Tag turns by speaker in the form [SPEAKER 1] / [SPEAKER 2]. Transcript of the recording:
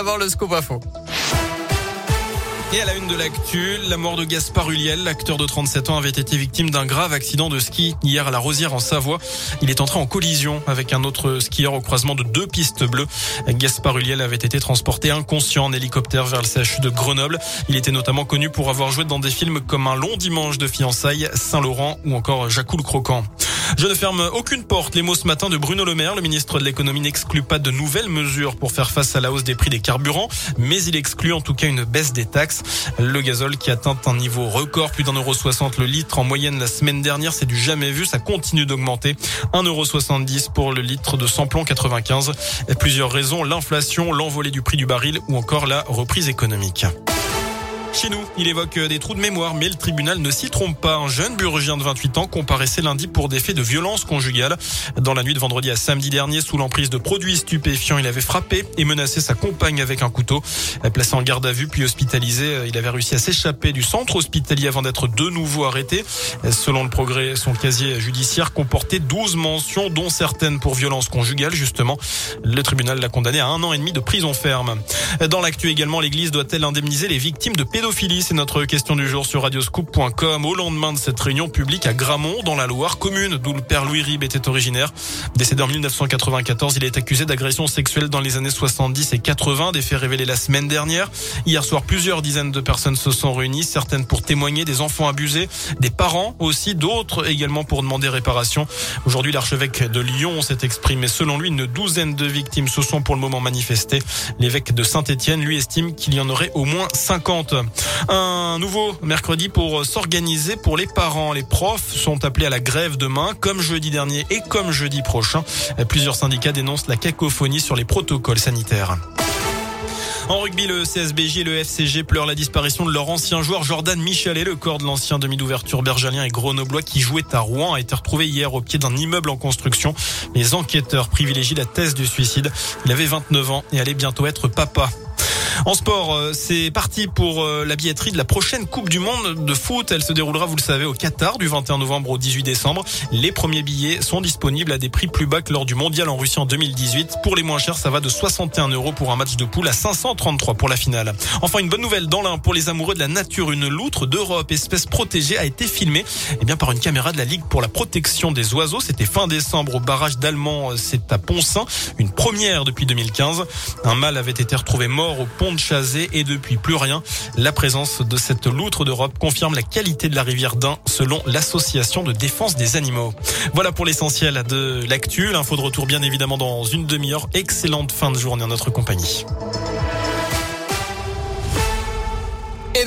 [SPEAKER 1] d'abord le scoop info.
[SPEAKER 2] Et à la une de l'actu, la mort de Gaspard Huliel, l'acteur de 37 ans, avait été victime d'un grave accident de ski hier à la Rosière en Savoie. Il est entré en collision avec un autre skieur au croisement de deux pistes bleues. Gaspard Huliel avait été transporté inconscient en hélicoptère vers le CHU de Grenoble. Il était notamment connu pour avoir joué dans des films comme Un long dimanche de fiançailles, Saint-Laurent ou encore Jacques le Croquant. Je ne ferme aucune porte. Les mots ce matin de Bruno Le Maire, le ministre de l'économie n'exclut pas de nouvelles mesures pour faire face à la hausse des prix des carburants, mais il exclut en tout cas une baisse des taxes. Le gazole qui atteint un niveau record, plus d'un euro soixante le litre en moyenne la semaine dernière, c'est du jamais vu. Ça continue d'augmenter. 1,70 euro pour le litre de samplon 95. plusieurs raisons, l'inflation, l'envolée du prix du baril ou encore la reprise économique. Chez nous, il évoque des trous de mémoire, mais le tribunal ne s'y trompe pas. Un jeune burgien de 28 ans comparaissait lundi pour des faits de violence conjugale. Dans la nuit de vendredi à samedi dernier, sous l'emprise de produits stupéfiants, il avait frappé et menacé sa compagne avec un couteau. Placé en garde à vue puis hospitalisé, il avait réussi à s'échapper du centre hospitalier avant d'être de nouveau arrêté. Selon le progrès, son casier judiciaire comportait 12 mentions, dont certaines pour violence conjugale. Justement, le tribunal l'a condamné à un an et demi de prison ferme. Dans l'actu également, l'église doit-elle indemniser les victimes de pédophilie C'est notre question du jour sur radioscoop.com. Au lendemain de cette réunion publique à Gramont, dans la Loire, commune d'où le père Louis Rib était originaire. Décédé en 1994, il est accusé d'agression sexuelle dans les années 70 et 80, des faits révélés la semaine dernière. Hier soir, plusieurs dizaines de personnes se sont réunies, certaines pour témoigner des enfants abusés, des parents aussi, d'autres également pour demander réparation. Aujourd'hui, l'archevêque de Lyon s'est exprimé. Selon lui, une douzaine de victimes se sont pour le moment manifestées. L'évêque de Saint-Étienne, lui, estime qu'il y en aurait au moins 50. Un nouveau mercredi pour s'organiser pour les parents. Les profs sont appelés à la grève demain, comme jeudi dernier et comme jeudi prochain. Plusieurs syndicats dénoncent la cacophonie sur les protocoles sanitaires. En rugby, le CSBJ et le FCG pleurent la disparition de leur ancien joueur Jordan Michelet. Le corps de l'ancien demi d'ouverture bergalien et grenoblois qui jouait à Rouen a été retrouvé hier au pied d'un immeuble en construction. Les enquêteurs privilégient la thèse du suicide. Il avait 29 ans et allait bientôt être papa. En sport, euh, c'est parti pour euh, la billetterie de la prochaine Coupe du Monde de foot. Elle se déroulera, vous le savez, au Qatar du 21 novembre au 18 décembre. Les premiers billets sont disponibles à des prix plus bas que lors du mondial en Russie en 2018. Pour les moins chers, ça va de 61 euros pour un match de poule à 533 pour la finale. Enfin, une bonne nouvelle dans l'un pour les amoureux de la nature. Une loutre d'Europe, espèce protégée, a été filmée eh bien, par une caméra de la Ligue pour la protection des oiseaux. C'était fin décembre au barrage d'Allemand. C'est à Poncin. Une première depuis 2015. Un mâle avait été retrouvé mort au de et depuis plus rien. La présence de cette loutre d'Europe confirme la qualité de la rivière d'Ain selon l'association de défense des animaux. Voilà pour l'essentiel de l'actu. L'info de retour bien évidemment dans une demi-heure. Excellente fin de journée en notre compagnie.